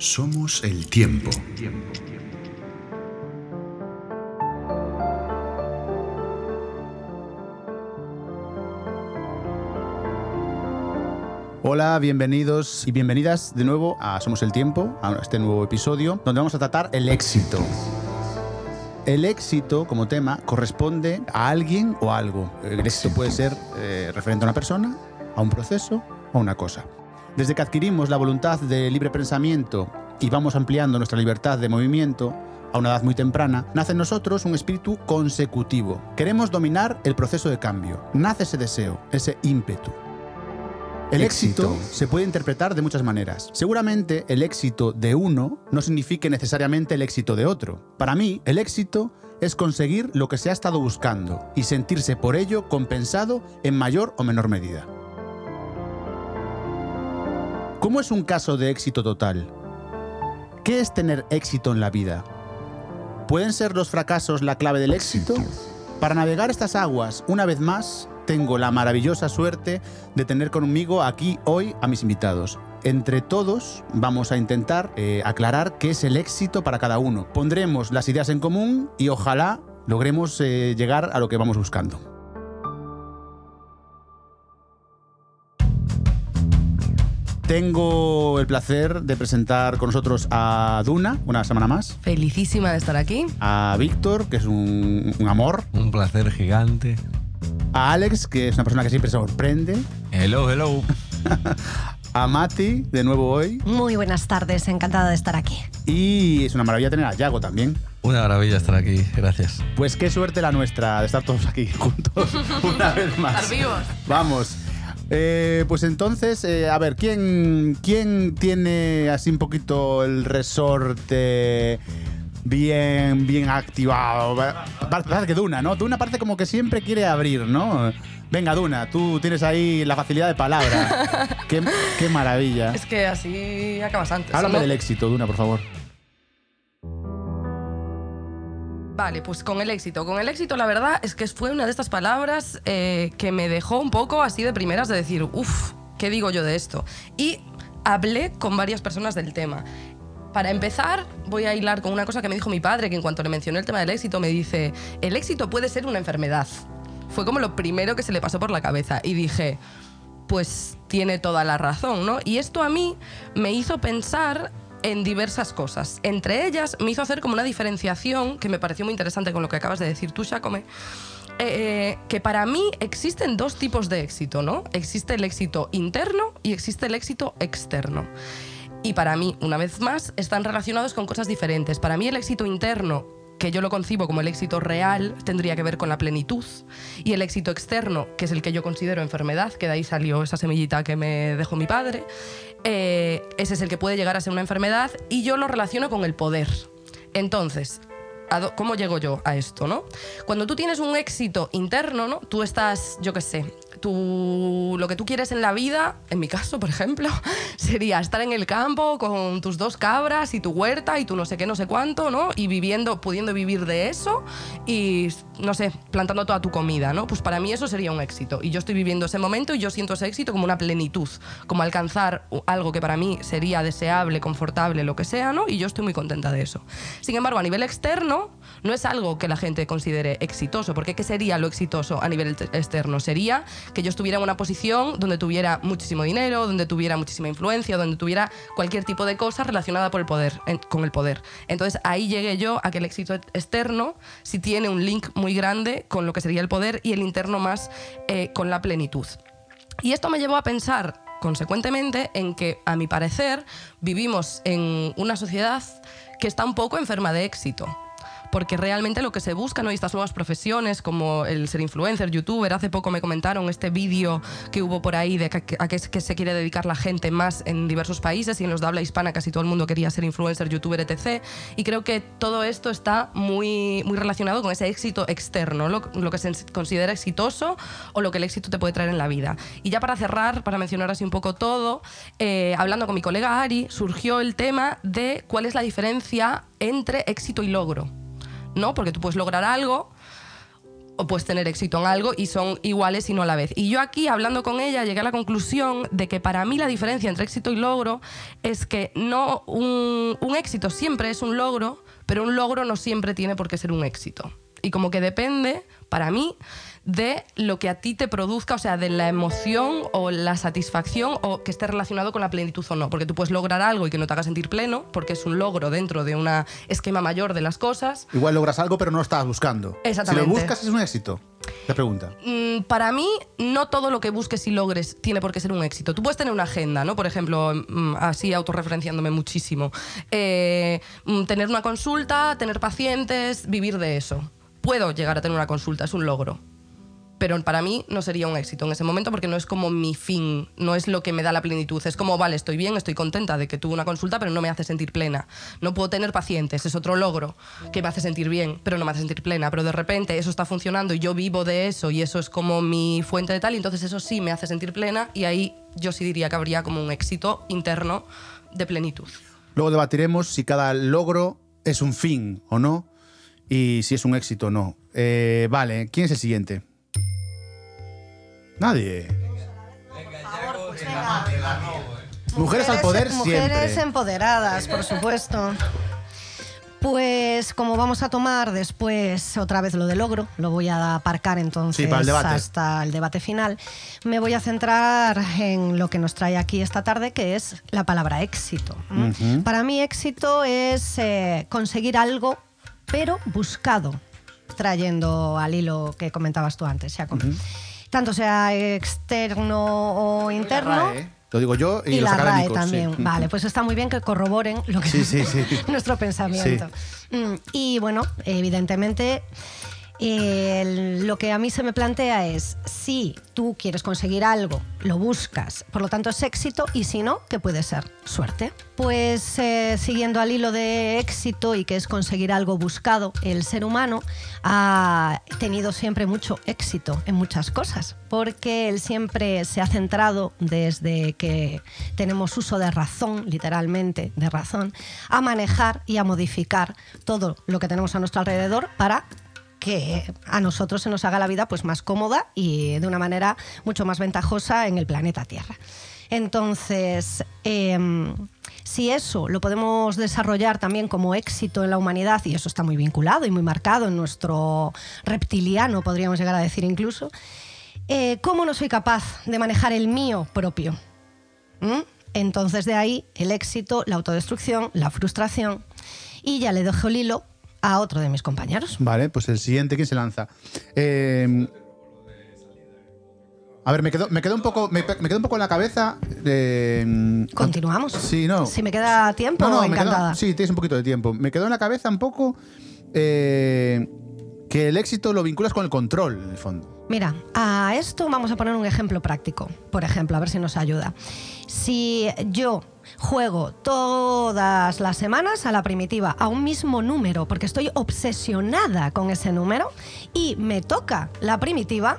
Somos el tiempo. Hola, bienvenidos y bienvenidas de nuevo a Somos el Tiempo, a este nuevo episodio, donde vamos a tratar el éxito. El éxito como tema corresponde a alguien o algo. El éxito puede ser eh, referente a una persona, a un proceso o a una cosa. Desde que adquirimos la voluntad de libre pensamiento y vamos ampliando nuestra libertad de movimiento, a una edad muy temprana, nace en nosotros un espíritu consecutivo. Queremos dominar el proceso de cambio. Nace ese deseo, ese ímpetu. El éxito se puede interpretar de muchas maneras. Seguramente el éxito de uno no signifique necesariamente el éxito de otro. Para mí, el éxito es conseguir lo que se ha estado buscando y sentirse por ello compensado en mayor o menor medida. ¿Cómo es un caso de éxito total? ¿Qué es tener éxito en la vida? ¿Pueden ser los fracasos la clave del éxito? Para navegar estas aguas, una vez más, tengo la maravillosa suerte de tener conmigo aquí hoy a mis invitados. Entre todos vamos a intentar eh, aclarar qué es el éxito para cada uno. Pondremos las ideas en común y ojalá logremos eh, llegar a lo que vamos buscando. Tengo el placer de presentar con nosotros a Duna, una semana más. Felicísima de estar aquí. A Víctor, que es un, un amor. Un placer gigante. A Alex, que es una persona que siempre sorprende. Hello, hello. a Mati, de nuevo hoy. Muy buenas tardes, encantada de estar aquí. Y es una maravilla tener a Yago también. Una maravilla estar aquí, gracias. Pues qué suerte la nuestra de estar todos aquí juntos una vez más. Estar vivos. Vamos. Eh, pues entonces, eh, a ver, ¿quién, ¿quién tiene así un poquito el resorte bien, bien activado? Parece que Duna, ¿no? Duna parece como que siempre quiere abrir, ¿no? Venga, Duna, tú tienes ahí la facilidad de palabra. qué, qué maravilla. Es que así acabas antes. Háblame ¿no? del éxito, Duna, por favor. Vale, pues con el éxito. Con el éxito, la verdad es que fue una de estas palabras eh, que me dejó un poco así de primeras de decir, uff, ¿qué digo yo de esto? Y hablé con varias personas del tema. Para empezar, voy a hilar con una cosa que me dijo mi padre, que en cuanto le mencioné el tema del éxito, me dice, el éxito puede ser una enfermedad. Fue como lo primero que se le pasó por la cabeza. Y dije, pues tiene toda la razón, ¿no? Y esto a mí me hizo pensar en diversas cosas. Entre ellas, me hizo hacer como una diferenciación que me pareció muy interesante con lo que acabas de decir tú, Shakome, eh, que para mí existen dos tipos de éxito, ¿no? Existe el éxito interno y existe el éxito externo. Y para mí, una vez más, están relacionados con cosas diferentes. Para mí el éxito interno que yo lo concibo como el éxito real, tendría que ver con la plenitud. Y el éxito externo, que es el que yo considero enfermedad, que de ahí salió esa semillita que me dejó mi padre, eh, ese es el que puede llegar a ser una enfermedad y yo lo relaciono con el poder. Entonces, ¿a do- ¿cómo llego yo a esto, no? Cuando tú tienes un éxito interno, ¿no? Tú estás, yo qué sé, tú, lo que tú quieres en la vida, en mi caso, por ejemplo, sería estar en el campo con tus dos cabras y tu huerta y tu no sé qué, no sé cuánto, ¿no? Y viviendo, pudiendo vivir de eso y, no sé, plantando toda tu comida, ¿no? Pues para mí eso sería un éxito. Y yo estoy viviendo ese momento y yo siento ese éxito como una plenitud, como alcanzar algo que para mí sería deseable, confortable, lo que sea, ¿no? Y yo estoy muy contenta de eso. Sin embargo, a nivel externo, no es algo que la gente considere exitoso, porque ¿qué sería lo exitoso a nivel te- externo? Sería que yo estuviera en una posición donde tuviera muchísimo dinero, donde tuviera muchísima influencia, donde tuviera cualquier tipo de cosa relacionada con el poder. Entonces ahí llegué yo a que el éxito externo sí tiene un link muy grande con lo que sería el poder y el interno más eh, con la plenitud. Y esto me llevó a pensar, consecuentemente, en que, a mi parecer, vivimos en una sociedad que está un poco enferma de éxito. Porque realmente lo que se busca, ¿no? Y estas nuevas profesiones como el ser influencer, youtuber, hace poco me comentaron este vídeo que hubo por ahí de a qué se quiere dedicar la gente más en diversos países y en los de habla hispana casi todo el mundo quería ser influencer, youtuber, etc. Y creo que todo esto está muy, muy relacionado con ese éxito externo, lo, lo que se considera exitoso o lo que el éxito te puede traer en la vida. Y ya para cerrar, para mencionar así un poco todo, eh, hablando con mi colega Ari, surgió el tema de cuál es la diferencia entre éxito y logro. ¿No? Porque tú puedes lograr algo o puedes tener éxito en algo y son iguales y no a la vez. Y yo aquí, hablando con ella, llegué a la conclusión de que para mí la diferencia entre éxito y logro es que no un, un éxito siempre es un logro, pero un logro no siempre tiene por qué ser un éxito. Y como que depende, para mí, de lo que a ti te produzca, o sea, de la emoción o la satisfacción o que esté relacionado con la plenitud o no. Porque tú puedes lograr algo y que no te haga sentir pleno, porque es un logro dentro de un esquema mayor de las cosas. Igual logras algo, pero no lo estabas buscando. Exactamente. Si lo buscas, es un éxito. La pregunta. Mm, para mí, no todo lo que busques y logres tiene por qué ser un éxito. Tú puedes tener una agenda, ¿no? Por ejemplo, mm, así autorreferenciándome muchísimo. Eh, mm, tener una consulta, tener pacientes, vivir de eso. Puedo llegar a tener una consulta, es un logro pero para mí no sería un éxito en ese momento porque no es como mi fin, no es lo que me da la plenitud. Es como, vale, estoy bien, estoy contenta de que tuve una consulta, pero no me hace sentir plena. No puedo tener pacientes, es otro logro que me hace sentir bien, pero no me hace sentir plena. Pero de repente eso está funcionando y yo vivo de eso y eso es como mi fuente de tal, y entonces eso sí me hace sentir plena y ahí yo sí diría que habría como un éxito interno de plenitud. Luego debatiremos si cada logro es un fin o no y si es un éxito o no. Eh, vale, ¿quién es el siguiente? Nadie. Mujeres al poder Mujeres siempre. empoderadas, por supuesto. Pues como vamos a tomar después otra vez lo de logro, lo voy a aparcar entonces Sí, el hasta el debate final, me voy a centrar en lo que nos trae aquí esta tarde, que es la palabra éxito. Para mí éxito es eh, conseguir algo, pero buscado, trayendo al hilo que comentabas tú antes, Jacob. Tanto sea externo o interno. Lo digo yo y, Y, los la RAE sí. también. Vale, pues está muy bien que corroboren lo que Sí, nuestro pensamiento. Mm, Y bueno, evidentemente, el- lo que a mí se me plantea es, si tú quieres conseguir algo, lo buscas, por lo tanto es éxito, y si no, ¿qué puede ser? Suerte. Pues eh, siguiendo al hilo de éxito y que es conseguir algo buscado, el ser humano ha tenido siempre mucho éxito en muchas cosas, porque él siempre se ha centrado desde que tenemos uso de razón, literalmente de razón, a manejar y a modificar todo lo que tenemos a nuestro alrededor para que a nosotros se nos haga la vida pues más cómoda y de una manera mucho más ventajosa en el planeta Tierra. Entonces, em, si eso lo podemos desarrollar también como éxito en la humanidad, y eso está muy vinculado y muy marcado en nuestro reptiliano, podríamos llegar a decir incluso, eh, ¿cómo no soy capaz de manejar el mío propio? ¿Mm? Entonces de ahí el éxito, la autodestrucción, la frustración. Y ya le dejo el hilo a otro de mis compañeros. Vale, pues el siguiente, ¿quién se lanza? Eh, a ver, me quedó, me un poco, me, un poco en la cabeza. eh, Continuamos. Sí, no. Si me queda tiempo, No, no, me encantada. sí, tienes un poquito de tiempo. Me quedó en la cabeza un poco eh, que el éxito lo vinculas con el control, en el fondo. Mira, a esto vamos a poner un ejemplo práctico. Por ejemplo, a ver si nos ayuda. Si yo juego todas las semanas a la primitiva, a un mismo número, porque estoy obsesionada con ese número, y me toca la primitiva,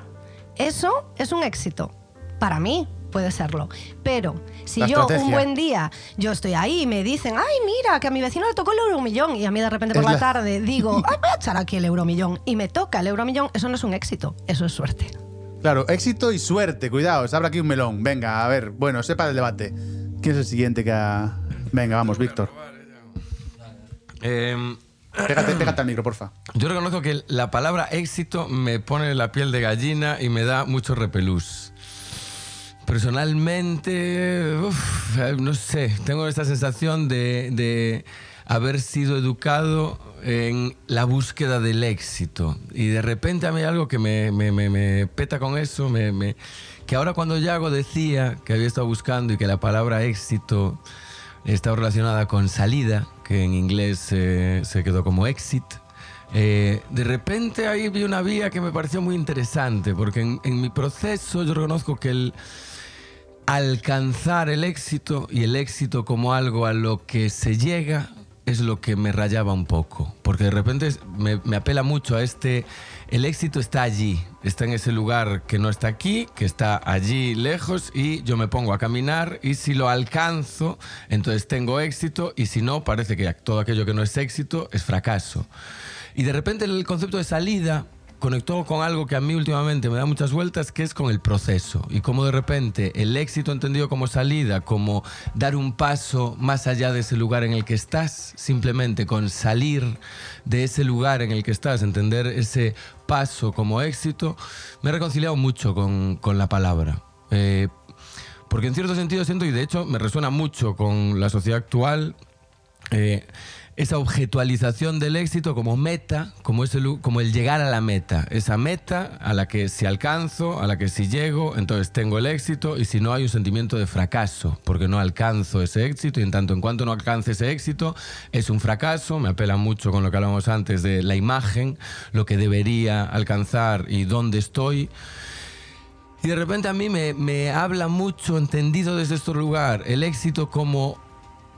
eso es un éxito. Para mí puede serlo. Pero si La yo estrategia. un buen día, yo estoy ahí y me dicen, ay, mira, que a mi vecino le tocó el euromillón, y a mí de repente por la la- tarde digo, ay, voy a echar aquí el euromillón, y me toca el euromillón, eso no es un éxito, eso es suerte. Claro, éxito y suerte, cuidado, se abre aquí un melón. Venga, a ver, bueno, sepa del debate. ¿Quién es el siguiente que ha... Venga, vamos, Víctor. Em, Pégate, pégate al micro, porfa. yo reconozco que la palabra éxito me pone la piel de gallina y me da mucho repelús. Personalmente, uf, eh, no sé, tengo esta sensación de, de haber sido educado en la búsqueda del éxito. Y de repente a mí algo que me, me- me- me peta con eso, me- que ahora cuando Yago decía que había estado buscando y que la palabra éxito está relacionada con salida, que en inglés eh, se quedó como exit. Eh, de repente ahí vi una vía que me pareció muy interesante, porque en, en mi proceso yo reconozco que el alcanzar el éxito y el éxito como algo a lo que se llega es lo que me rayaba un poco, porque de repente me, me apela mucho a este, el éxito está allí, está en ese lugar que no está aquí, que está allí lejos y yo me pongo a caminar y si lo alcanzo, entonces tengo éxito y si no, parece que todo aquello que no es éxito es fracaso. Y de repente el concepto de salida conectó con algo que a mí últimamente me da muchas vueltas, que es con el proceso. Y como de repente el éxito entendido como salida, como dar un paso más allá de ese lugar en el que estás, simplemente con salir de ese lugar en el que estás, entender ese paso como éxito, me he reconciliado mucho con, con la palabra. Eh, porque en cierto sentido siento, y de hecho me resuena mucho con la sociedad actual, eh, esa objetualización del éxito como meta, como, el llegar a la meta. Esa meta a la que si alcanzo, a la que si llego, entonces tengo el éxito y si no hay un sentimiento de fracaso, porque no alcanzo ese éxito y en tanto en cuanto no alcance ese éxito es un fracaso. Me apela mucho con lo que hablábamos antes de la imagen, lo que debería alcanzar y dónde estoy. Y de repente a mí me, me habla mucho, entendido desde este lugar, el éxito como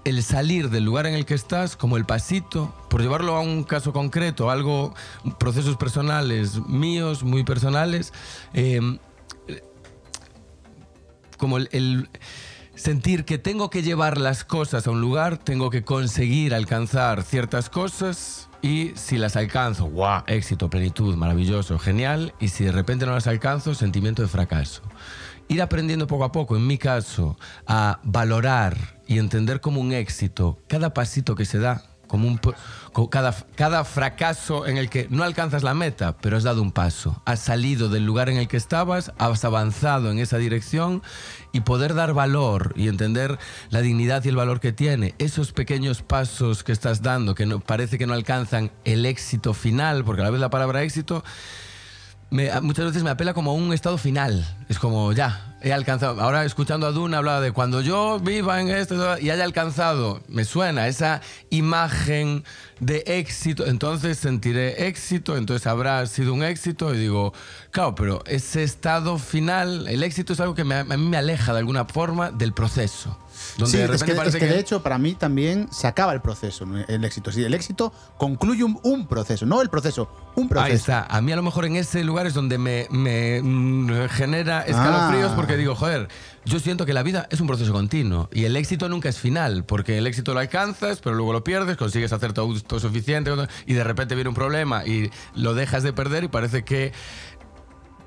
el salir del lugar en el que estás, como el pasito, por llevarlo a un caso concreto, algo, procesos personales míos, muy personales, eh, como el, el, sentir que tengo que llevar las cosas a un lugar, tengo que conseguir alcanzar ciertas cosas y si las alcanzo, ¡guau! Éxito, plenitud, maravilloso, genial. Y si de repente no las alcanzo, sentimiento de fracaso. Ir aprendiendo poco a poco, en mi caso, a valorar y entender como un éxito cada pasito que se da, como un, cada, cada fracaso en el que no alcanzas la meta, pero has dado un paso, has salido del lugar en el que estabas, has avanzado en esa dirección y poder dar valor y entender la dignidad y el valor que tiene, esos pequeños pasos que estás dando, que no, parece que no alcanzan el éxito final, porque a la vez la palabra éxito muchas veces me apela como un estado final, es como ya, he alcanzado. Ahora escuchando a Duna hablaba de cuando yo viva en esto y haya alcanzado, me suena esa imagen de éxito, entonces sentiré éxito, entonces habrá sido un éxito y digo, claro, pero ese estado final, el éxito es algo que a mí me aleja de alguna forma del proceso. Donde sí, de repente es que, parece es que, que, de hecho para mí también se acaba el proceso, el éxito. Sí, el éxito concluye un, un, proceso, no el proceso, un proceso. Ahí está. A mí a lo mejor en ese lugar es donde me, me mm, genera escalofríos ah. porque digo, joder, yo siento que la vida es un proceso continuo y el éxito nunca es final, porque el éxito lo alcanzas, pero luego lo pierdes, consigues hacer todo, todo suficiente y de repente viene un problema y lo dejas de perder y parece que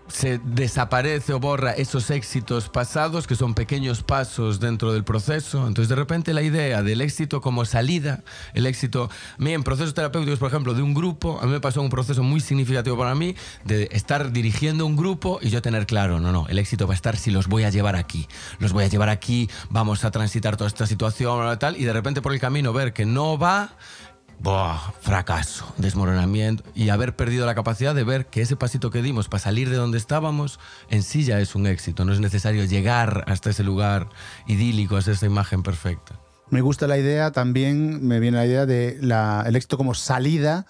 se desaparece o borra esos éxitos pasados que son pequeños pasos dentro del proceso. Entonces, de repente, la idea del éxito como salida, el éxito. A mí, en procesos terapéuticos, por ejemplo, de un grupo, a mí me pasó un proceso muy significativo para mí de estar dirigiendo un grupo y yo tener claro, no, no, el éxito va a estar si los voy a llevar aquí. Los voy a llevar aquí, vamos a transitar toda esta situación, tal, y de repente por el camino ver que no va Buah, fracaso, desmoronamiento y haber perdido la capacidad de ver que ese pasito que dimos para salir de donde estábamos en sí ya es un éxito. No es necesario llegar hasta ese lugar idílico, hasta esa imagen perfecta. Me gusta la idea, también me viene la idea de la, el éxito como salida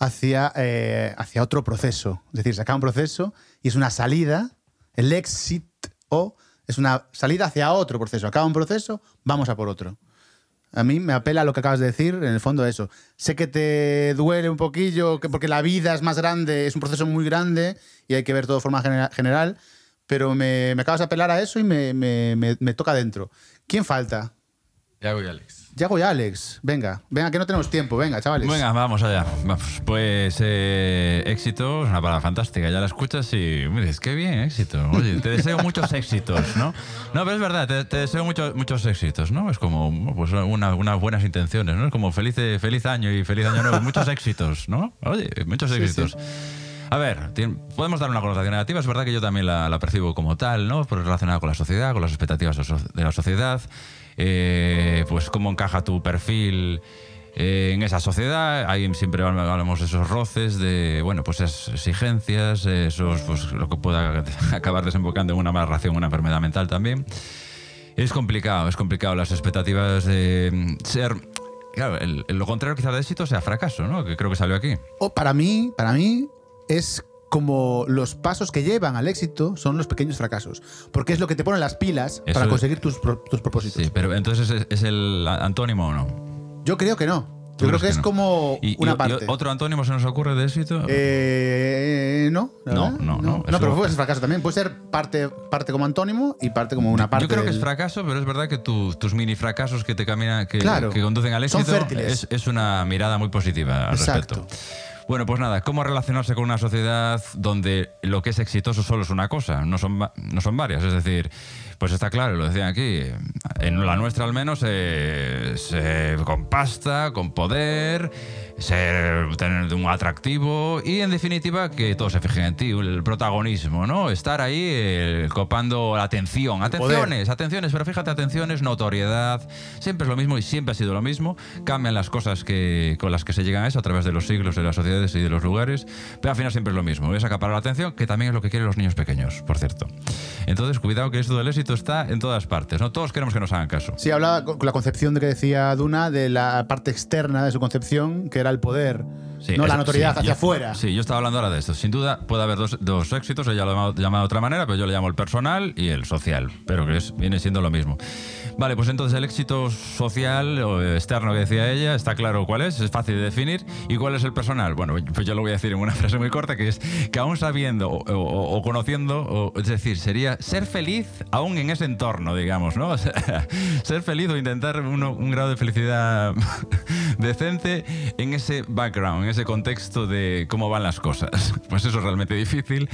hacia, eh, hacia otro proceso. Es decir, se acaba un proceso y es una salida, el éxito es una salida hacia otro proceso. Acaba un proceso, vamos a por otro. A mí me apela lo que acabas de decir, en el fondo eso. Sé que te duele un poquillo, que porque la vida es más grande, es un proceso muy grande y hay que ver todo de forma general, pero me, me acabas de apelar a eso y me, me, me toca dentro. ¿Quién falta? Yago y Alex. Yago y Alex, venga, venga, que no tenemos tiempo, venga, chavales. Venga, vamos allá. Pues eh, éxito es una palabra fantástica, ya la escuchas y me dices, qué bien, éxito. Oye, te deseo muchos éxitos, ¿no? No, pero es verdad, te, te deseo muchos, muchos éxitos, ¿no? Es como pues, una, unas buenas intenciones, ¿no? Es como feliz, feliz año y feliz año nuevo, muchos éxitos, ¿no? Oye, muchos éxitos. Sí, sí. A ver, podemos dar una connotación negativa, es verdad que yo también la, percibo como tal, ¿no? Por relacionada con la sociedad, con las expectativas de la sociedad eh, pues cómo encaja tu perfil eh, en esa sociedad. Ahí siempre hablamos de esos roces, de bueno, pues esas exigencias, esos, pues, lo que pueda acabar desembocando en una mala relación, una enfermedad mental también. Es complicado, es complicado las expectativas de ser Claro, el, lo contrario quizás de éxito sea fracaso, ¿no? Que creo que salió aquí. O para mí, para mí es como los pasos que llevan al éxito son los pequeños fracasos. Porque es lo que te pone las pilas Eso para conseguir tus, tus, propósitos. Sí, pero entonces ¿es, ¿es, el antónimo o no? Yo creo que no. Yo creo que, que es no? como ¿Y, una y, parte. ¿Otro antónimo se nos ocurre de éxito? Eh, no, no, no, no, no. No, pero puede ser fracaso también. Puede ser parte, parte como antónimo y parte como una parte. Yo creo que es fracaso, pero es verdad que tu, tus mini fracasos que te caminan, que, claro. que conducen al éxito, Son fértiles. es, es una mirada muy positiva al Exacto. respecto. Bueno, pues nada, ¿cómo relacionarse con una sociedad donde lo que es exitoso solo es una cosa, no son, no son varias? Es decir, pues está claro, lo decían aquí, en la nuestra al menos, eh, se- con pasta, con poder, ser, tener un atractivo y en definitiva que todos se fijen en ti, el protagonismo, ¿no? Estar ahí eh, copando la atención. Atenciones, atenciones, pero fíjate, atenciones, notoriedad, siempre es lo mismo y siempre ha sido lo mismo. Cambian las cosas que, con las que se llegan a eso a través de los siglos, de las sociedades y de los lugares, pero al final siempre es lo mismo. Es acaparar la atención, que también es lo que quieren los niños pequeños, por cierto. Entonces, cuidado que esto del éxito está en todas partes, ¿no? Todos queremos que nos hagan caso. Sí, hablaba con con la concepción de que decía Duna de la parte externa de su concepción, que era el poder, Sí, no la eso- notoriedad sí, hacia yo- afuera. Sí, yo estaba hablando ahora de esto. Sin duda puede haber dos, dos éxitos, ella lo ha llamado, de otra manera, pero yo le llamo el personal y el social, pero que es, viene siendo lo mismo. Vale, pues entonces el éxito social o externo que decía ella, está claro cuál es, es fácil de definir. ¿Y cuál es el personal? Bueno, pues yo lo voy a decir en una frase muy corta, que es que aún sabiendo o, o- o conociendo, o- es decir, sería ser feliz aún en ese entorno, digamos, ¿no? O sea, ser feliz o intentar uno- un grado de felicidad decente en ese background, en ese contexto de cómo van las cosas. Pues eso es realmente difícil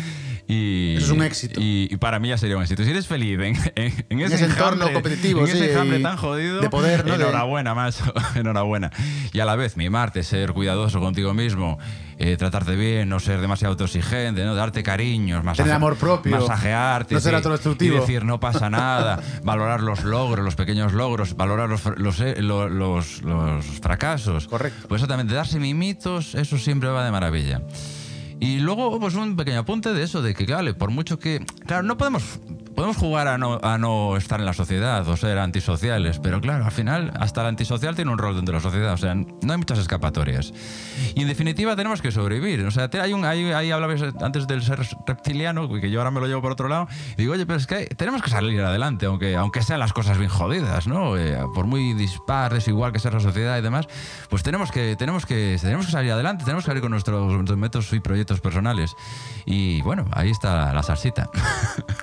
y... Eso es un éxito. Y, y para mí ya sería un éxito. Si eres feliz en, en- en ese, ese entorno competitivo, en sí, ese enjambre y tan jodido, de poder, ¿no? Enhorabuena, macho, enhorabuena. Y a la vez mimarte, ser cuidadoso contigo mismo, eh, tratarte bien, no ser demasiado autoexigente, ¿no? darte cariños, masaje- Tener amor propio, masajearte, no ser autodestructivo. y decir no pasa nada, valorar los logros, los pequeños logros, valorar los, los, eh, lo- los- los fracasos. Correcto. Pues exactamente, darse mimitos, eso siempre va de maravilla. Y luego, pues un pequeño apunte de eso, de que, claro, por mucho que. Claro, no podemos. Podemos jugar a no, a no estar en la sociedad o ser antisociales, pero claro, al final, hasta el antisocial tiene un rol dentro de la sociedad, o sea, no hay muchas escapatorias. Y en definitiva, tenemos que sobrevivir. O sea, hay un, hay, ahí hablabas antes del ser reptiliano, que yo ahora me lo llevo por otro lado, y digo, oye, pero es que tenemos que salir adelante, aunque, aunque sean las cosas bien jodidas, ¿no? Eh, por muy dispar, desigual que sea la sociedad y demás, pues tenemos que, tenemos que, tenemos que salir adelante, tenemos que salir con nuestros, nuestros métodos y proyectos personales. Y bueno, ahí está la salsita.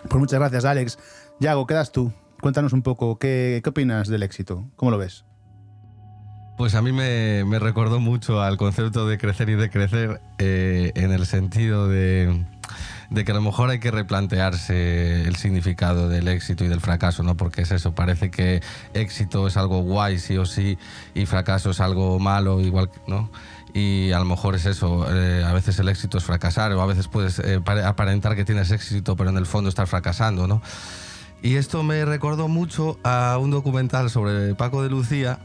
Pues muchas gracias, Alex. Yago, quedas tú. Cuéntanos un poco, ¿qué, qué opinas del éxito? ¿Cómo lo ves? Pues a mí me, me recordó mucho al concepto de crecer y de crecer eh, en el sentido de, de que a lo mejor hay que replantearse el significado del éxito y del fracaso, ¿no? Porque es eso, parece que éxito es algo guay sí o sí y fracaso es algo malo, igual, ¿no? Y a lo mejor es eso, eh, a veces el éxito es fracasar o a veces puedes eh, pare- aparentar que tienes éxito pero en el fondo estar fracasando, ¿no? Y esto me recordó mucho a un documental sobre Paco de Lucía,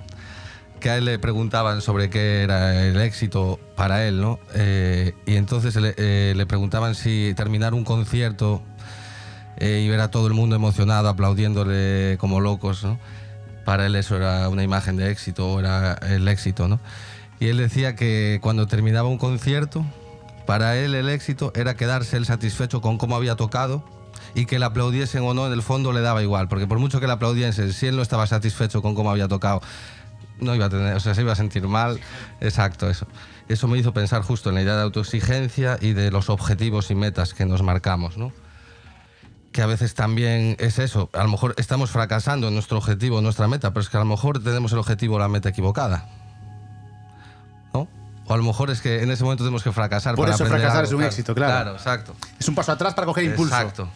que a él le preguntaban sobre qué era el éxito para él, ¿no? Eh, y entonces le, eh, le preguntaban si terminar un concierto eh, y ver a todo el mundo emocionado, aplaudiéndole como locos, ¿no? Para él eso era una imagen de éxito, era el éxito, ¿no? Y él decía que cuando terminaba un concierto, para él el éxito era quedarse él satisfecho con cómo había tocado y que le aplaudiesen o no, en el fondo le daba igual, porque por mucho que le aplaudiesen, si él no estaba satisfecho con cómo había tocado, no iba a tener, o sea, se iba a sentir mal. Exacto, eso. Eso me hizo pensar justo en la idea de autoexigencia y de los objetivos y metas que nos marcamos, ¿no? Que a veces también es eso, a lo mejor estamos fracasando en nuestro objetivo, en nuestra meta, pero es que a lo mejor tenemos el objetivo o la meta equivocada. O a lo mejor es que en ese momento tenemos que fracasar Por para eso fracasar algo, es un éxito, claro. Claro, exacto. Es un paso atrás para coger impulso. Exacto.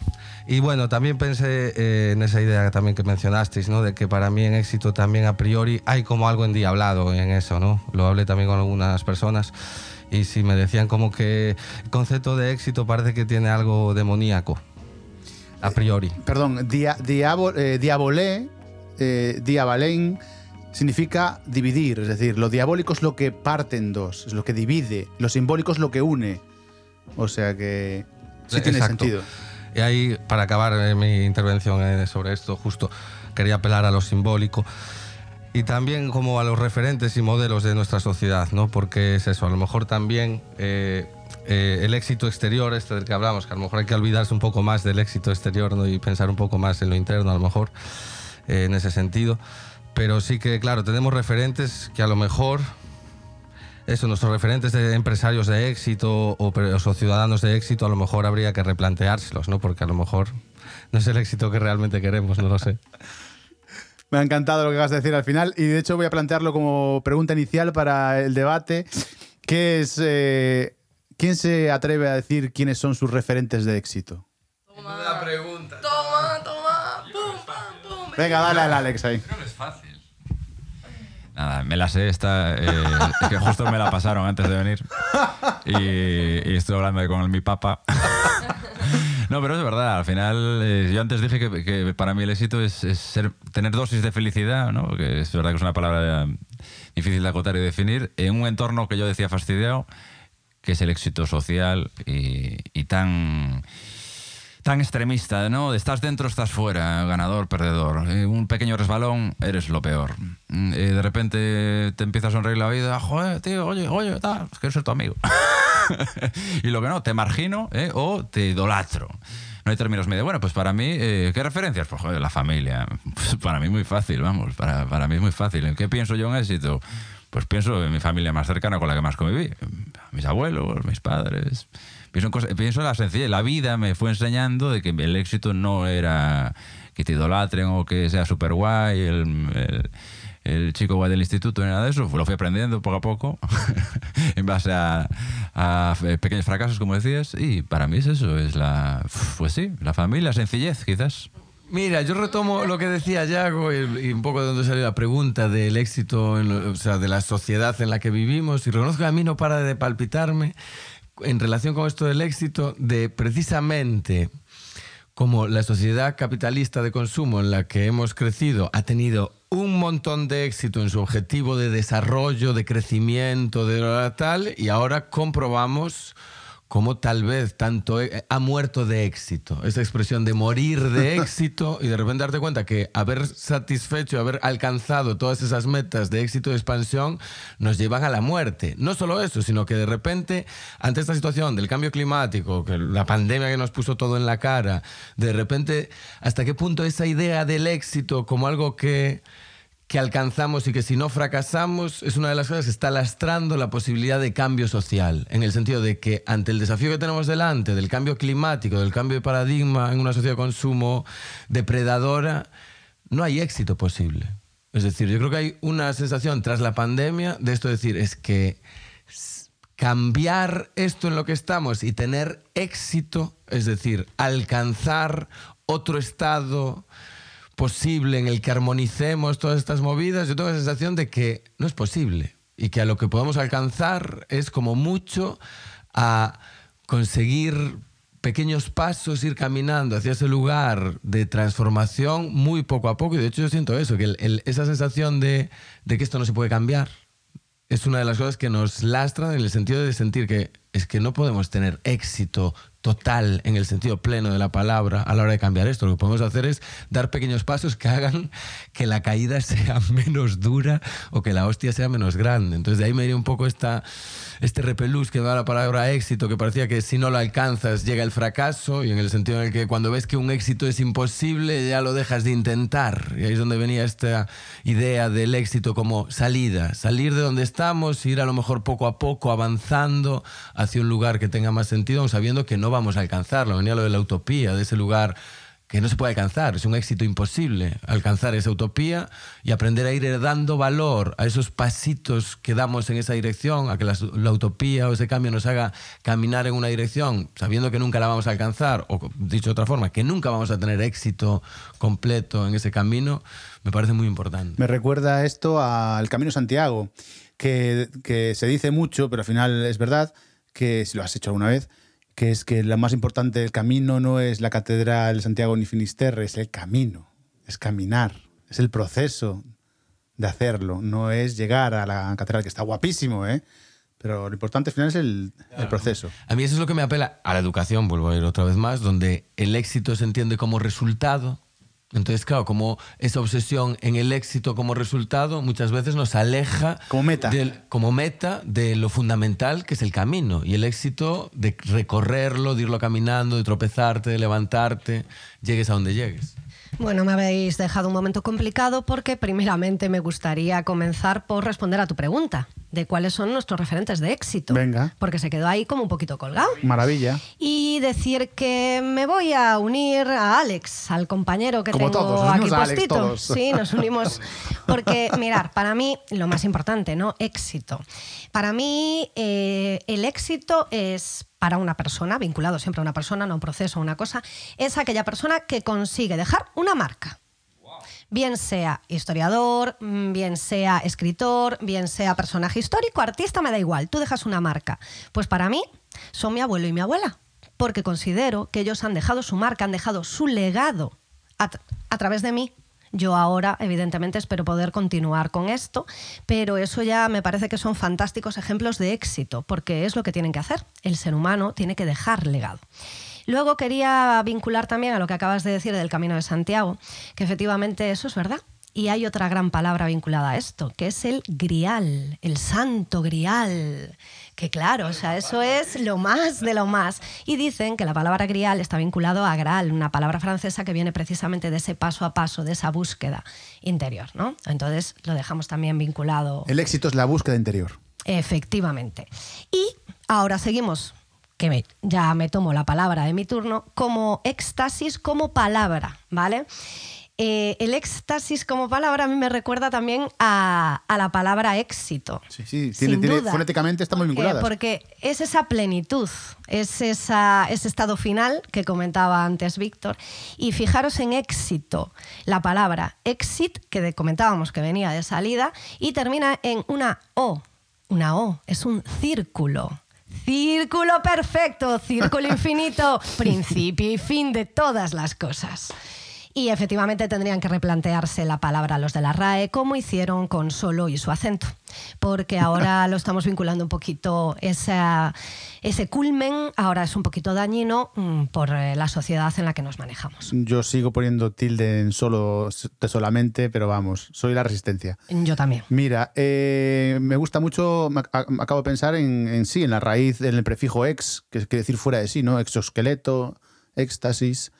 Y bueno, también pensé eh, en esa idea también que mencionasteis, ¿no? De que para mí en éxito también a priori hay como algo endiablado en eso, ¿no? Lo hablé también con algunas personas y sí me decían como que el concepto de éxito parece que tiene algo demoníaco, a priori. Perdón, dia, diabo- eh, diabolé, eh, diabalén, significa dividir. Es decir, lo diabólico es lo que parte en dos, es lo que divide. Lo simbólico es lo que une. O sea que sí tiene Exacto. sentido. Y ahí, para acabar eh, mi intervención eh, sobre esto, justo quería apelar a lo simbólico y también como a los referentes y modelos de nuestra sociedad, ¿no? Porque es eso, a lo mejor también eh, eh, el éxito exterior, este del que hablamos, que a lo mejor hay que olvidarse un poco más del éxito exterior ¿no? y pensar un poco más en lo interno, a lo mejor, eh, en ese sentido. Pero sí que, claro, tenemos referentes que a lo mejor eso, nuestros referentes de empresarios de éxito o, ciudadanos de éxito, a lo mejor habría que replanteárselos, ¿no? Porque a lo mejor no es el éxito que realmente queremos, no lo sé. Me ha encantado lo que acabas de decir al final y de hecho voy a plantearlo como pregunta inicial para el debate. ¿Qué es, eh, ¿Quién se atreve a decir quiénes son sus referentes de éxito? La pregunta. Toma, toma, pum, pam, pum. Venga, dale al Alex ahí. Creo que es fácil. Nada, me la sé esta, eh, es que justo me la pasaron antes de venir y, estoy hablando con mi papá. No, pero es verdad, al final, eh, yo antes dije que, para mí el éxito es, ser, tener dosis de felicidad, ¿no? que es verdad que es una palabra eh, difícil de acotar y definir, en un entorno que yo decía fastidiado, que es el éxito social y tan tan extremista, ¿no? Estás dentro, estás fuera, ganador, perdedor. Un pequeño resbalón, eres lo peor. Eh, de repente te empieza a sonreír la vida, joder, tío, oye, oye, tal, quiero ser tu amigo. y lo que no, te margino ¿eh? o te idolatro. No hay términos medios. Bueno, pues para mí, eh, ¿qué referencias? Pues joder, la familia. Para mí muy fácil, vamos, para, para mí es muy fácil. ¿En qué pienso yo en éxito? Pues pienso en mi familia más cercana con la que más conviví. Mis abuelos, mis padres. Pienso en, pienso en la sencillez. La vida me fue enseñando de que el éxito no era que te idolatren o que sea súper guay, el, el, el, chico guay del instituto, ni nada de eso. Lo fui aprendiendo poco a poco, en base a, a, pequeños fracasos, como decías. Y para mí es eso, es la, pues sí, la familia, la sencillez, quizás. Mira, yo retomo lo que decía Yago y, y un poco de donde salió la pregunta del éxito, en o sea, de la sociedad en la que vivimos. Y reconozco que a mí no para de palpitarme en relación con esto del éxito, de precisamente como la sociedad capitalista de consumo en la que hemos crecido ha tenido un montón de éxito en su objetivo de desarrollo, de crecimiento, de tal, y ahora comprobamos cómo tal vez tanto ha muerto de éxito. Esa expresión de morir de éxito y de repente darte cuenta que haber satisfecho, haber alcanzado todas esas metas de éxito y expansión nos llevan a la muerte. No solo eso, sino que de repente, ante esta situación del cambio climático, que la pandemia que nos puso todo en la cara, de repente, ¿hasta qué punto esa idea del éxito como algo que que alcanzamos y que si no fracasamos es una de las cosas que está lastrando la posibilidad de cambio social, en el sentido de que ante el desafío que tenemos delante del cambio climático, del cambio de paradigma en una sociedad de consumo depredadora, no hay éxito posible. Es decir, yo creo que hay una sensación tras la pandemia de esto de decir, es que cambiar esto en lo que estamos y tener éxito, es decir, alcanzar otro estado, posible en el que armonicemos todas estas movidas, yo tengo la sensación de que no es posible y que a lo que podemos alcanzar es como mucho a conseguir pequeños pasos, ir caminando hacia ese lugar de transformación muy poco a poco. Y de hecho yo siento eso, que esa sensación de, de que esto no se puede cambiar es una de las cosas que nos lastran en el sentido de sentir que es que no podemos tener éxito total en el sentido pleno de la palabra a la hora de cambiar esto. Lo que podemos hacer es dar pequeños pasos que hagan que la caída sea menos dura o que la hostia sea menos grande. Entonces de ahí me iría un poco esta, este repelús que da la palabra éxito, que parecía que si no lo alcanzas llega el fracaso y en el sentido en el que cuando ves que un éxito es imposible ya lo dejas de intentar. Y ahí es donde venía esta idea del éxito como salida, salir de donde estamos, ir a lo mejor poco a poco avanzando hacia un lugar que tenga más sentido, sabiendo que no vamos a alcanzarlo. Venía lo de la utopía, de ese lugar que no se puede alcanzar. Es un éxito imposible alcanzar esa utopía y aprender a ir dando valor a esos pasitos que damos en esa dirección, a que la, utopía o ese cambio nos haga caminar en una dirección sabiendo que nunca la vamos a alcanzar, o dicho de otra forma, que nunca vamos a tener éxito completo en ese camino, me parece muy importante. Me recuerda esto al Camino Santiago, que, que se dice mucho, pero al final es verdad, que si lo has hecho alguna vez, que es que lo más importante del camino no es la catedral de Santiago ni Finisterre, es el camino, es caminar, es el proceso de hacerlo, no es llegar a la catedral, que está guapísimo, ¿eh? Pero lo importante al final es el, claro. el, proceso. A mí eso es lo que me apela a la educación, vuelvo a ir otra vez más, donde el éxito se entiende como resultado. Entonces, claro, como esa obsesión en el éxito como resultado muchas veces nos aleja como meta. Del, como meta de lo fundamental que es el camino y el éxito de recorrerlo, de irlo caminando, de tropezarte, de levantarte, llegues a donde llegues. Bueno, me habéis dejado un momento complicado porque primeramente me gustaría comenzar por responder a tu pregunta. de cuáles son nuestros referentes de éxito. Venga. Porque se quedó ahí como un poquito colgado. Maravilla. Y decir que me voy a unir a Alex, al compañero que Como tengo todos, nos aquí a Alex, postito. todos. Sí, nos unimos. Porque, mirar, para mí lo más importante, ¿no? Éxito. Para mí eh, el éxito es para una persona, vinculado siempre a una persona, no a un proceso, a una cosa, es aquella persona que consigue dejar una marca bien sea historiador, mm, bien sea escritor, bien sea personaje histórico, artista, me da igual, tú dejas una marca. Pues para mí son mi abuelo y mi abuela, porque considero que ellos han dejado su marca, han dejado su legado a, a través de mí. Yo ahora, evidentemente, espero poder continuar con esto, pero eso ya me parece que son fantásticos ejemplos de éxito, porque es lo que tienen que hacer. El ser humano tiene que dejar legado. Luego quería vincular también a lo que acabas de decir del Camino de Santiago, que efectivamente eso es verdad. Y hay otra gran palabra vinculada a esto, que es el grial, el santo grial. Que claro, o sea, eso es lo más de lo más. Y dicen que la palabra grial está vinculado a graal, una palabra francesa que viene precisamente de ese paso a paso, de esa búsqueda interior, ¿no? Entonces lo dejamos también vinculado El éxito es la búsqueda interior. Efectivamente. Y ahora seguimos, que me- ya me tomo la palabra de mi turno, como éxtasis como palabra, ¿vale? Eh, el éxtasis como palabra a mí me recuerda también a, a la palabra éxito. Sí, sí, tiene- tiene- fonéticamente están muy Eh, vinculadas. porque es esa plenitud, es esa, ese estado final que comentaba antes Víctor. Y fijaros en éxito, la palabra exit, que comentábamos que venía de salida, y termina en una O. Una O, es un círculo. Círculo perfecto, círculo infinito, principio y fin de todas las cosas. Y efectivamente tendrían que replantearse la palabra los de la RAE, como hicieron con solo y su acento. Porque ahora lo estamos vinculando un poquito, esa- ese culmen ahora es un poquito dañino mm, por eh, la sociedad en la que nos manejamos. Yo sigo poniendo tilde en solo de solamente, pero vamos, soy la resistencia. Yo también. Mira, eh, me gusta mucho, me ac- me acabo de pensar en, en sí, en la raíz, en el prefijo ex, que quiere decir fuera de sí, ¿no? Exoesqueleto, éxtasis.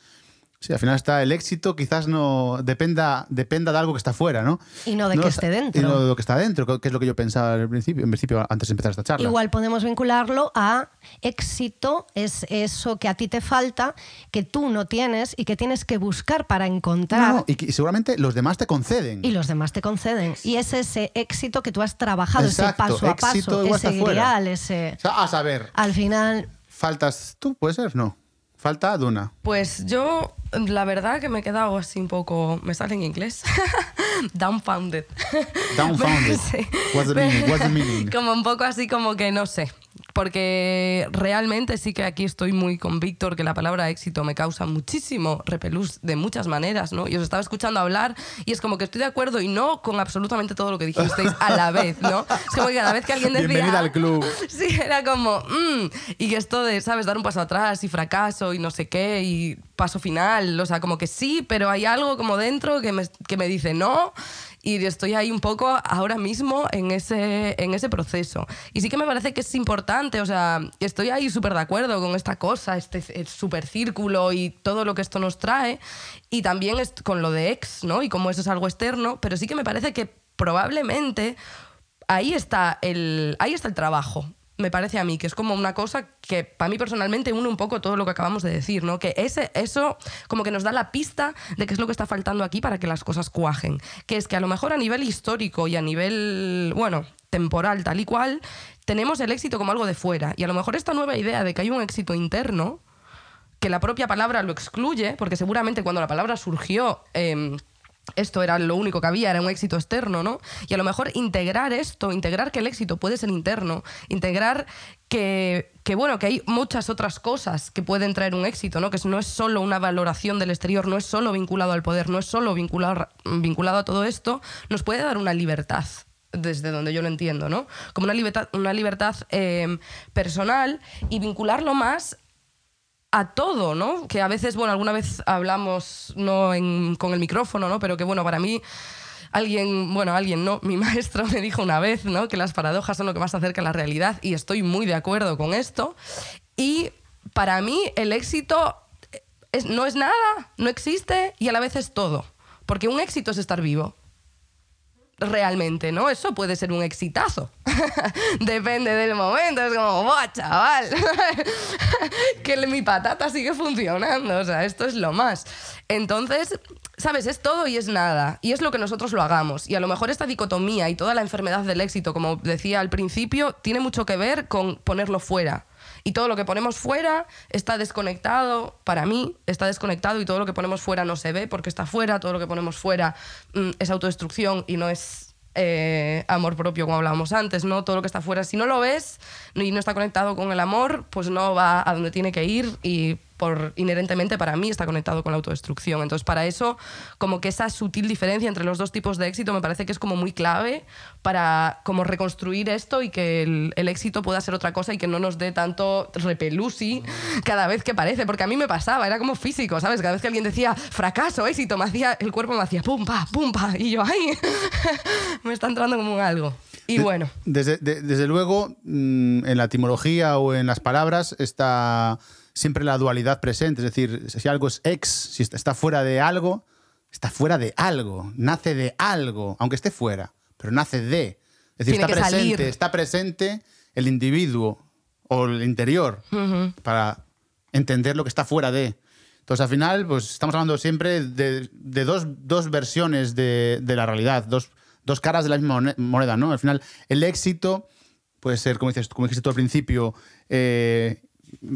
Sí, al final está el éxito, quizás no dependa, dependa de algo que está fuera, ¿no? Y no de que esté dentro. Y no de lo que está dentro, que es lo que yo pensaba al principio, en principio antes de empezar esta charla. Igual podemos vincularlo a éxito, es eso que a ti te falta, que tú no tienes y que tienes que buscar para encontrar. No, y, que- y seguramente los demás te conceden. Y los demás te conceden. Y es ese éxito que tú has trabajado, Exacto, ese paso a paso, ese fuera. grial, ese. O sea, a saber, Al final, faltas tú, puede ser, no. Falta Duna. Pues yo, la verdad que me he quedado así un poco. Me sale en inglés. Dumbfounded. Dumbfounded. Sí. What's the meaning? What's the meaning? Como un poco así como que no sé. Porque realmente sí que aquí estoy muy con Víctor, que la palabra éxito me causa muchísimo repelús de muchas maneras, ¿no? Y os estaba escuchando hablar y es como que estoy de acuerdo y no con absolutamente todo lo que dijisteis a la vez, ¿no? Es como que cada vez que alguien decía... Bienvenida al club. Sí, era como, mm, y que esto de, ¿sabes? Dar un paso atrás y fracaso y no sé qué y paso final, o sea, como que sí, pero hay algo como dentro que me, que me dice no y estoy ahí un poco ahora mismo en ese, en ese proceso. Y sí que me parece que es importante, o sea, estoy ahí súper de acuerdo con esta cosa, este súper círculo y todo lo que esto nos trae, y también con lo de ex, ¿no? Y como eso es algo externo, pero sí que me parece que probablemente ahí está el, ahí está el trabajo. Me parece a mí que es como una cosa que para mí personalmente une un poco todo lo que acabamos de decir, ¿no? Que ese, eso como que nos da la pista de qué es lo que está faltando aquí para que las cosas cuajen. Que es que a lo mejor a nivel histórico y a nivel, bueno, temporal, tal y cual, tenemos el éxito como algo de fuera. Y a lo mejor esta nueva idea de que hay un éxito interno, que la propia palabra lo excluye, porque seguramente cuando la palabra surgió... em, esto era lo único que había, era un éxito externo, ¿no? Y a lo mejor integrar esto, integrar que el éxito puede ser interno, integrar que, bueno, que hay muchas otras cosas que pueden traer un éxito, ¿no? Que no es solo una valoración del exterior, no es solo vinculado al poder, no es solo vinculado, vinculado a todo esto, nos puede dar una libertad desde donde yo lo entiendo, ¿no? Como una libertad, una libertad eh, personal y vincularlo más a todo, ¿no? Que a veces, bueno, alguna vez hablamos no con el micrófono, ¿no? Pero que, bueno, para mí alguien, bueno, alguien no, mi maestro me dijo una vez, ¿no? Que las paradojas son lo que más acerca a la realidad y estoy muy de acuerdo con esto. Y para mí el éxito no es nada, no existe y a la vez es todo. Porque un éxito es estar vivo realmente, ¿no? Eso puede ser un exitazo. depende del momento. Es como, ¡buah, chaval! que mi patata sigue funcionando. O sea, esto es lo más. Entonces, ¿sabes? Es todo y es nada. Y es lo que nosotros lo hagamos. Y a lo mejor esta dicotomía y toda la enfermedad del éxito, como decía al principio, tiene mucho que ver con ponerlo fuera. Y todo lo que ponemos fuera está desconectado, para mí, está desconectado y todo lo que ponemos fuera no se ve porque está fuera, todo lo que ponemos fuera mm, es autodestrucción y no es eh, amor propio, como hablábamos antes, ¿no? Todo lo que está fuera, si no lo ves y no está conectado con el amor, pues no va a donde tiene que ir y por inherentemente para mí está conectado con la autodestrucción. Entonces, para eso, como que esa sutil diferencia entre los dos tipos de éxito me parece que es como muy clave para como reconstruir esto y que el, el éxito pueda ser otra cosa y que no nos dé tanto repelusi cada vez que parece, porque a mí me pasaba, era como físico, ¿sabes? Cada vez que alguien decía fracaso, éxito, me hacía, el cuerpo me hacía pum, pa, pum, pa, y yo, ay, me está entrando como un algo. Y bueno, Desde, de- desde luego, mm, en la etimología o en las palabras está siempre la dualidad presente. Es decir, si algo es ex, si está- fuera de algo, está fuera de algo, nace de algo, aunque esté fuera, pero nace de. Es decir, Tiene está presente, salir. está presente el individuo o el interior para entender lo que está fuera de. Entonces, al final, pues estamos hablando siempre de, de dos, dos versiones de, de la realidad, dos, dos caras de la misma mone- moneda, ¿no? Al final, el éxito puede ser, como, dices, como dijiste tú al principio, eh,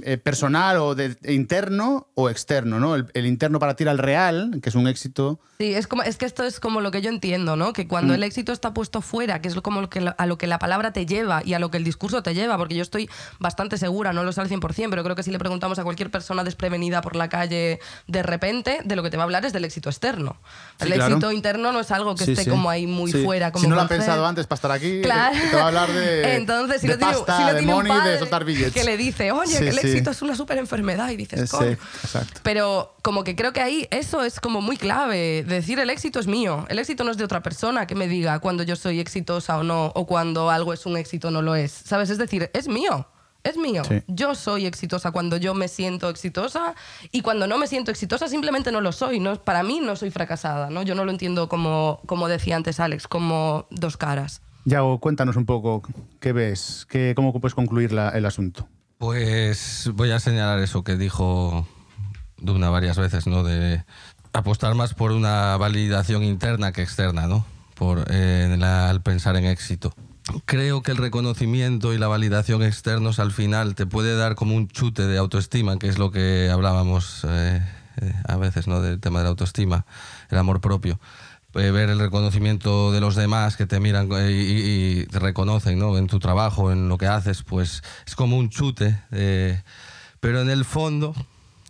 eh, personal o de, interno o externo, ¿no? El, el interno para ti era el real, que es un éxito. Sí, es, como, es que esto es como lo que yo entiendo, ¿no? Que cuando Mm. el éxito está puesto fuera, que es como lo que, a lo que la palabra te lleva y a lo que el discurso te lleva, porque yo estoy bastante segura, no lo sé al 100%, pero creo que si le preguntamos a cualquier persona desprevenida por la calle de repente, de lo que te va a hablar es del éxito externo. Sí, el claro. éxito interno no es algo que Sí, esté sí. como ahí muy Sí. fuera. Como si no lo han concepto. pensado antes para estar aquí, Claro. te va a hablar de, Entonces, si de no tiene, pasta, si no de tiene un money, de padre soltar billetes. que le dice, oye, Sí, el sí. éxito es una super enfermedad, y dices, Eh, sí, exacto. Pero como que creo que ahí eso es como muy clave. Decir el éxito es mío. El éxito no es de otra persona que me diga cuando yo soy exitosa o no, o cuando algo es un éxito o no lo es. ¿Sabes? Es decir, es mío. Es mío. Sí. Yo soy exitosa cuando yo me siento exitosa y cuando no me siento exitosa simplemente no lo soy. No, para mí no soy fracasada. ¿no? Yo no lo entiendo como, como decía antes Alex, como dos caras. Yago, cuéntanos un poco qué ves, qué, cómo puedes concluir la- el asunto. Pues voy a señalar eso que dijo Duna varias veces, ¿no? De apostar más por una validación interna que externa, ¿no? Por, eh, al pensar en éxito. Creo que el reconocimiento y la validación externos al final te puede dar como un chute de autoestima, que es lo que hablábamos eh, eh, a veces, ¿no? Del tema de la autoestima, el amor propio. Eh, ver el reconocimiento de los demás que te miran eh, y, y te reconocen ¿no? en tu trabajo, en lo que haces, pues es como un chute. eh, pero en el fondo,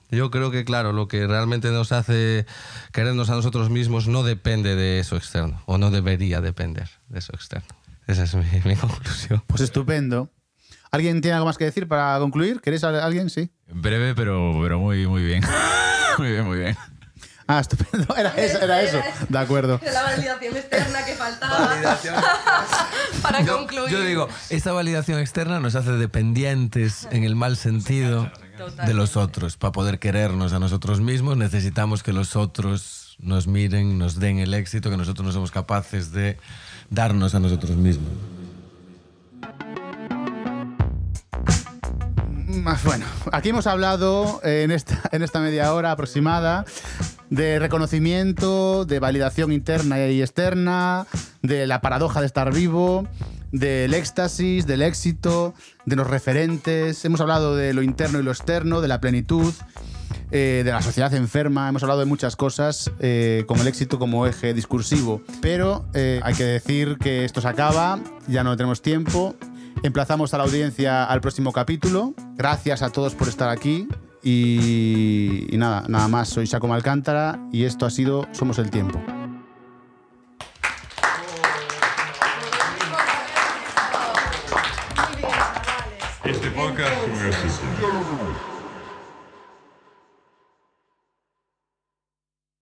yo creo que, claro, lo que realmente nos hace querernos a nosotros mismos no depende de eso externo, o no debería depender de eso externo. Esa es mi, mi conclusión. Pues estupendo. ¿Alguien tiene algo más que decir para concluir? ¿Queréis a- alguien? Sí. Breve, pero, pero muy, muy bien. muy bien, muy bien. Ah, estupendo. Era eso, era eso. De acuerdo. La validación externa que faltaba para Yo, concluir. yo digo, esta validación externa nos hace dependientes en el mal sentido de los otros. Para poder querernos a nosotros mismos necesitamos que los otros nos miren, nos den el éxito que nosotros no somos capaces de darnos a nosotros mismos. Bueno, aquí hemos hablado eh, en esta, en esta media hora aproximada de reconocimiento, de validación interna y externa, de la paradoja de estar vivo, del éxtasis, del éxito, de los referentes. Hemos hablado de lo interno y lo externo, de la plenitud, eh, de la sociedad enferma. Hemos hablado de muchas cosas eh, con el éxito como eje discursivo. Pero eh, hay que decir que esto se acaba, ya no tenemos tiempo. Emplazamos a la audiencia al próximo capítulo. Gracias a todos por estar aquí. Y, nada, nada más. Soy Saco Alcántara y esto ha sido Somos el Tiempo.